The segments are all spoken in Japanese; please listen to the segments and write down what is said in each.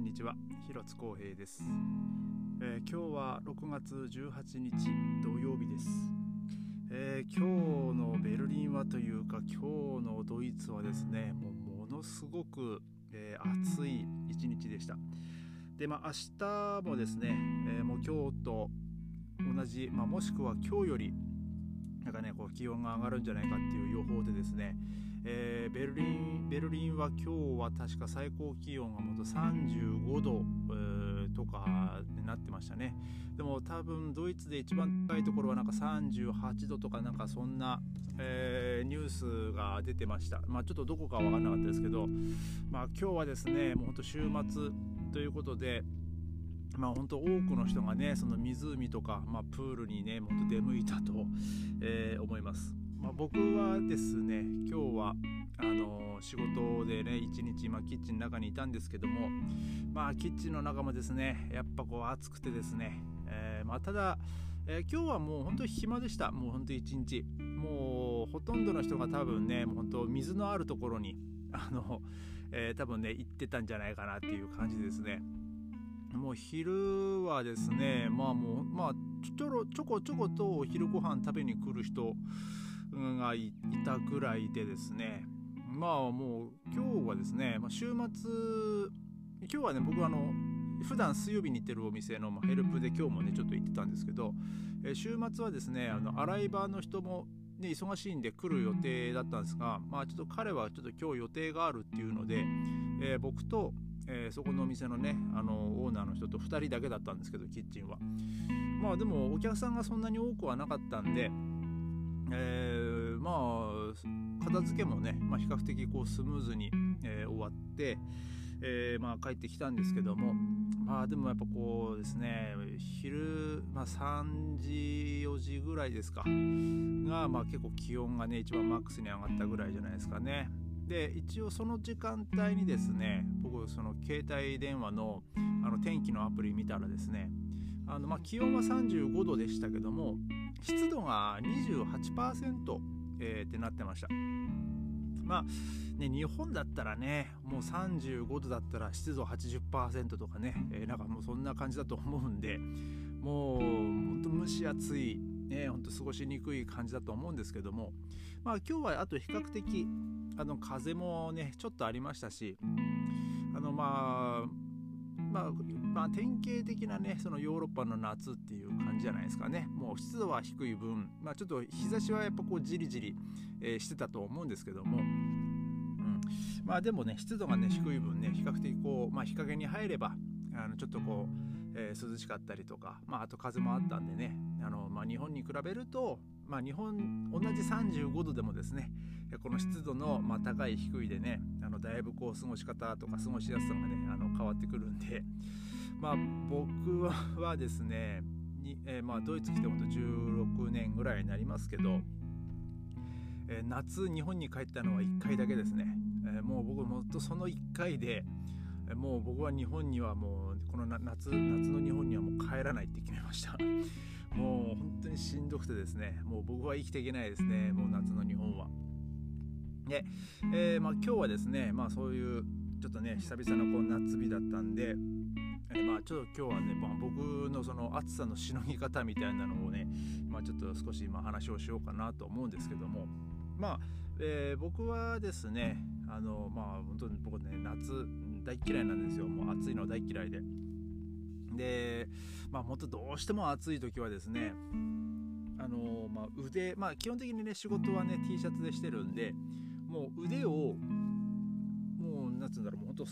んにちは。広津光平です、えー、今日は6月18日土曜日です、えー、今日のベルリンはというか今日のドイツはですねもうものすごく、えー、暑い一日でした。でまあ明日もですね、えもう今日と同じ、まあ、もしくは今日よりなんかねこう気温が上がるんじゃないかっていう予報でですね、えー、ベルリンベルリンは今日は確か最高気温がもっと35度、えー、とかになってましたね。でも多分ドイツで一番高いところはなんか38度とかなんかそんな、えー、ニュースが出てました。まあちょっとどこか分かんなかったですけどまあ今日はですねもうほんと週末ということでまあ本当多くの人がねその湖とか、まあ、プールにねもっと出向いたと、えー、思います。まあ、僕はですね今日はあの仕事でね一日、まあ、キッチンの中にいたんですけどもまあキッチンの中もですねやっぱこう暑くてですね、えー、まあ、ただ、えー、今日はもう本当に暇でした。もう本当一日。もうほとんどの人が多分ねもう本当水のあるところにあの、えー、多分ね行ってたんじゃないかなっていう感じですね。もう昼はですねまあもうまあちょろちょこちょことお昼ご飯食べに来る人がいたぐらいでですねまあもう今日はですね、まあ、週末今日はね僕はあの普段水曜日に行ってるお店のヘルプで今日もねちょっと行ってたん。ですけど、え週末はですねあの洗い場の人も、ね、忙しいん。で来る予定だったん。ですが、まあ、ちょっと彼はちょっと今日予定があるっていうので、えー、僕と、えー、そこのお店のねあのオーナーの人と2人だけだったん。ですけどキッチンはまあでもお客さん。がそん。なに多くはなかったん。でえー、片付けもね、まあ、比較的こうスムーズに、えー、終わって、えー、まあ、帰ってきたんですけどもまあでもやっぱこうですね昼、まあ、3時4時ぐらいですかが、まあ、結構気温がね一番マックスに上がったぐらいじゃないですかね。で一応その時間帯にですね僕その携帯電話のあの天気のアプリ見たらですねあのまあ気温は35度でしたけども湿度が28%、えー、ってなってました。まあね日本だったらねもう35度だったら湿度80%とかね、えー、なんかもうそんな感じだと思うんでもうほんと蒸し暑いねほんと過ごしにくい感じだと思うんですけどもまあ今日はあと比較的あの風もねちょっとありましたしあのまあまあ、まあ、典型的なねそのヨーロッパの夏っていうじゃないですかね。もう湿度は低い分、まあ、ちょっと日差しはやっぱこうじりじり、え、してたと思うんですけども、うん、まあでもね湿度がね低い分ね比較的こう、まあ、日陰に入ればあのちょっとこう、えー、涼しかったりとか、まあ、あと風もあったんでねあの、まあ、日本に比べると、まあ、日本同じ35度でもですねこの湿度の、まあ、高い低いでねあのだいぶこう過ごし方とか過ごしやすさがねあの変わってくるんでまあ僕はですねに、えー、まあドイツ来てほんと16年ぐらいになりますけど、えー、夏日本に帰ったのは1回だけですね、えー、もう僕もっとその1回でもう僕は日本にはもうこの夏夏の日本にはもう帰らないって決めました。もう本当にしんどくてですね。もう僕は生きていけないですね。もう夏の日本は。で、えー、まあ、今日はですね、まあ、そういうちょっとね久々のこう夏日だったんで、え、まあ、ちょっと今日はね、まあ、僕のその暑さのしのぎ方みたいなのをね、まあ、ちょっと少し今話をしようかなと思うんですけどもまあ、えー、僕はですねあのまあ本当に僕ね夏大嫌いなんですよ。もう暑いの大嫌いで。でまあ本当どうしても暑い時はですねあのまあ、腕、まあ、基本的にね仕事はね T シャツでしてるんでもう腕をもうなんつうんだろうもうほんと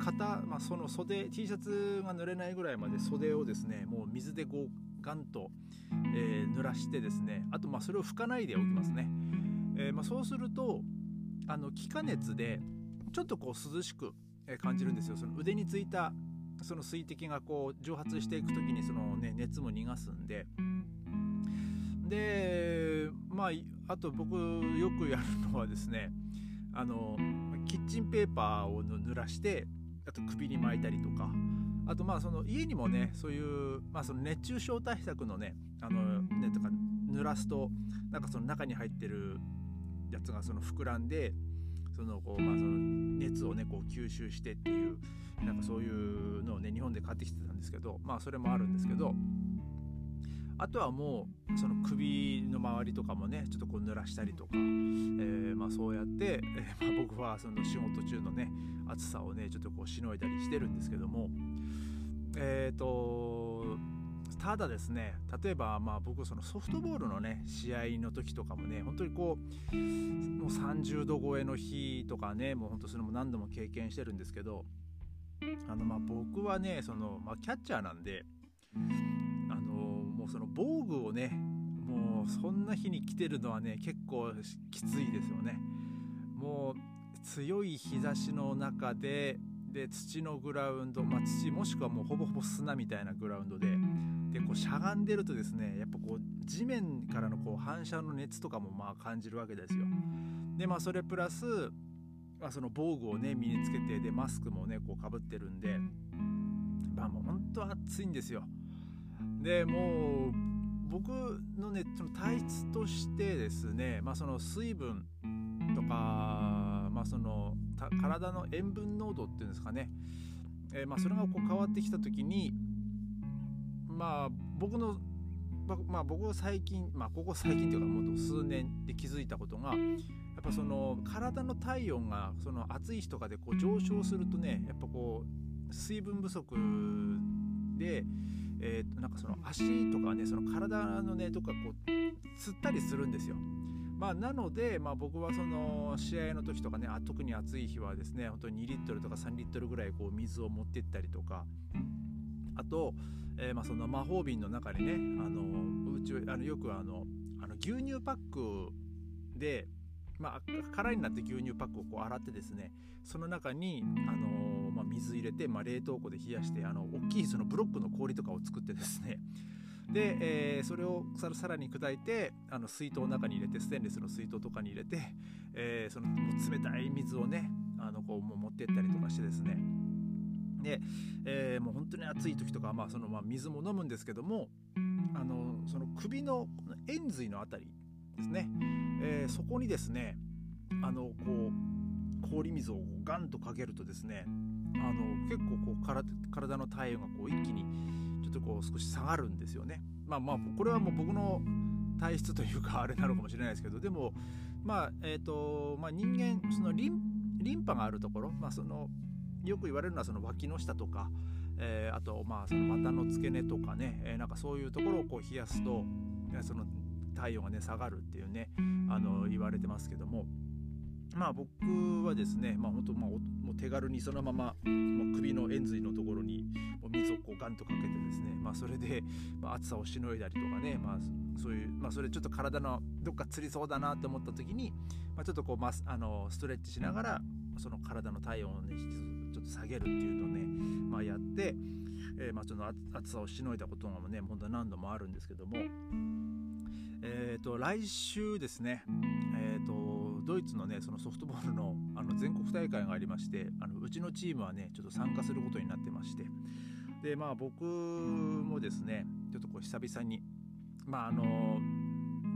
肩、まあ、その袖 T シャツが濡れないぐらいまで袖をですねもう水でこうガンと、えー、濡らしてですねあとまあそれを拭かないでおきますね、えー、まあ、そうするとあの気化熱でちょっとこう涼しく感じるんですよ。その腕についたその水滴がこう蒸発していく時にその、ね、熱も逃がすんで。でまああと僕よくやるのはですねあのキッチンペーパーを濡らしてあと首に巻いたりとか。あとまあその家にもねそういう、まあ、その熱中症対策のねあのねとか濡らすとなんかその中に入ってるやつがその膨らんでそのこう、まあ、その熱をねこう吸収してっていうなんかそういうのをね日本で買ってきてたんですけどまあそれもあるんですけどあとはもうその首の周りとかもねちょっとこう濡らしたりとか、えー、まあ、そうやって、えー、まあ、僕はその仕事中のね暑さをねちょっとこうしのいだりしてるんですけどもえっ、ー、とただですね例えばまあ僕そのソフトボールのね試合の時とかもね本当にこうもう30度超えの日とかねもう本当それも何度も経験してるんですけどあのまあ僕はねその、まあ、キャッチャーなんで防具をねもうそんな日に来てるのはね結構きついですよねもう強い日差しの中でで土のグラウンド、まあ、土もしくはもうほぼほぼ砂みたいなグラウンドででこうしゃがんでるとですねやっぱこう地面からのこう反射の熱とかもまあ感じるわけですよ。でまあそれプラス、まあ、その防具をね身につけてでマスクもねこうかぶってるんでまあもう本当暑いんですよ。でもう僕のねその体質としてですね、まあ、その水分とか、まあ、その体の塩分濃度っていうんですかね、えー、まあそれがこう変わってきた時にまあ僕のまあ、僕は最近、まあ、ここ最近というかもっと数年で気づいたことがやっぱその体の体温がその暑い日とかでこう上昇するとねやっぱこう水分不足で、えー、なんかその足とかねその体のねとかこうつったりするんですよ。まあ、なので、まあ、僕はその試合の時とかねあ特に暑い日はですね本当に2リットルとか3リットルぐらいこう水を持ってったりとかあと、えー、まあその魔法瓶の中にねあのうちあのよくあのあの牛乳パックで、まあ、空になって牛乳パックをこう洗ってですねその中に、あの、水入れて、まあ、冷凍庫で冷やしてあの大きいそのブロックの氷とかを作ってですね。で、えー、それをさらに砕いてあの水筒の中に入れてステンレスの水筒とかに入れて、えー、その冷たい水をねあのこうもう持ってったりとかしてですね。で、えー、もう本当に暑い時とか、まあそのまあ、水も飲むんですけどもあのその首の円髄の辺りですね、えー、そこにですねあのこう氷水をガンとかけるとですねあの結構こう体体の体温がこう一気にちょっとこう少し下がるんですよね。まあまあこれはもう僕の体質というかあれなのかもしれないですけどでもまあえっ、ー、とまあ人間そのリンリンパがあるところ、まあ、そのよく言われるのはその脇の下とか、えー、あとまあその股の付け根とかね、えー、なんかそういうところをこう冷やすとその体温がね下がるっていうねあの言われてますけどもまあ僕はですねまあ本当まあもう手軽にそのまま、まあ、首の円髄のところに水をこうガンとかけてですねまあそれで、まあ、暑さをしのいだりとかねまあそういうまあそれちょっと体のどっかつりそうだなと思った時に、まあ、ちょっとこう、まああのストレッチしながらその体の体温をねちょっと下げるっていうのをね、まあ、やって、えー、まあ、ちょっと暑さをしのいだことがね本当何度もあるんですけども、えーと、来週ですね、ドイツのねそのソフトボールのあの全国大会がありましてあのうちのチームはねちょっと参加することになってまして。でまあ僕もですねちょっとこう久々にまああの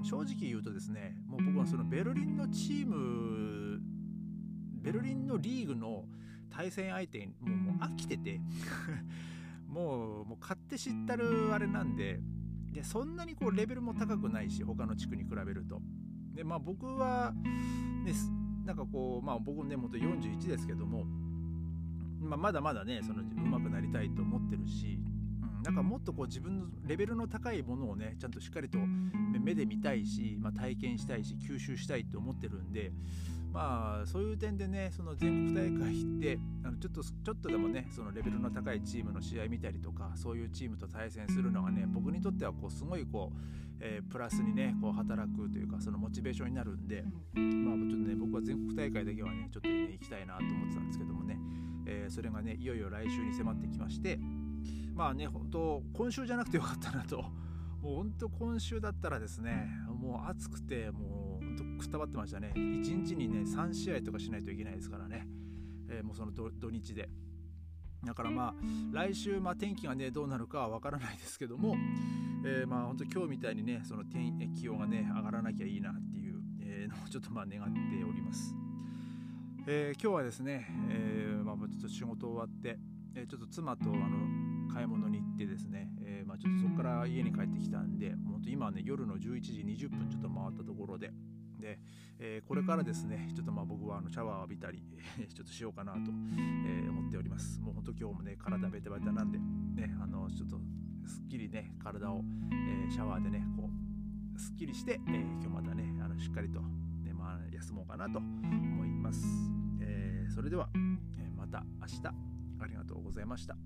正直言うとですねもう僕はそのベルリンのチームベルリンのリーグの対戦相手にもうもう飽きてて もうもう勝手知ったるあれなんででそんなにこうレベルも高くないし他の地区に比べると。でまあ僕はなんかこうまあ僕ねもと41ですけども、まあ、まだまだねその上手くなりたいと思ってるし、うん、なんかもっとこう自分のレベルの高いものをねちゃんとしっかりと目で見たいし、まあ、体験したいし吸収したいと思ってるんでまあそういう点でねその全国大会ってあのちょっとちょっとでもねそのレベルの高いチームの試合見たりとかそういうチームと対戦するのがね僕にとってはこうすごいこう、えー、プラスにねこう働くというかそのモチベーションになるんでまあちょっとね僕は全国大会だけはねちょっとね行きたいなと思ってたんですけどもね、えー、それがねいよいよ来週に迫ってきましてまあね本当今週じゃなくてよかったなと。もう本当今週だったらですねもう暑くてもうとくたばってましたね。1日にね3試合とかしないといけないですからね、えー、もうその土日で。だからまあ来週まあ天気がねどうなるかはわからないですけども、えー、まあ本当今日みたいにねその天気温がね上がらなきゃいいなっていう、え、のをちょっとまあ願っております。えー、今日はですね、えー、まあ、ちょっと仕事終わって、え、ちょっと妻とあの買い物に行ってですね、えまあ、ちょっとそこから家に帰ってきたんで、本当今ね、夜の11時20分ちょっと回ったところで、で、えこれからですね、ちょっとまあ僕はあのシャワー浴びたりちょっとしようかなと、え思っております。もう本当今日もね、体ベタベタなんで、ね、あの、ちょっとすっきりね、体を、えシャワーでね、こう、すっきりして、え今日またね、あのしっかりと、ね、まあ、休もうかなと思います。えそれでは、えまた明日ありがとうございました。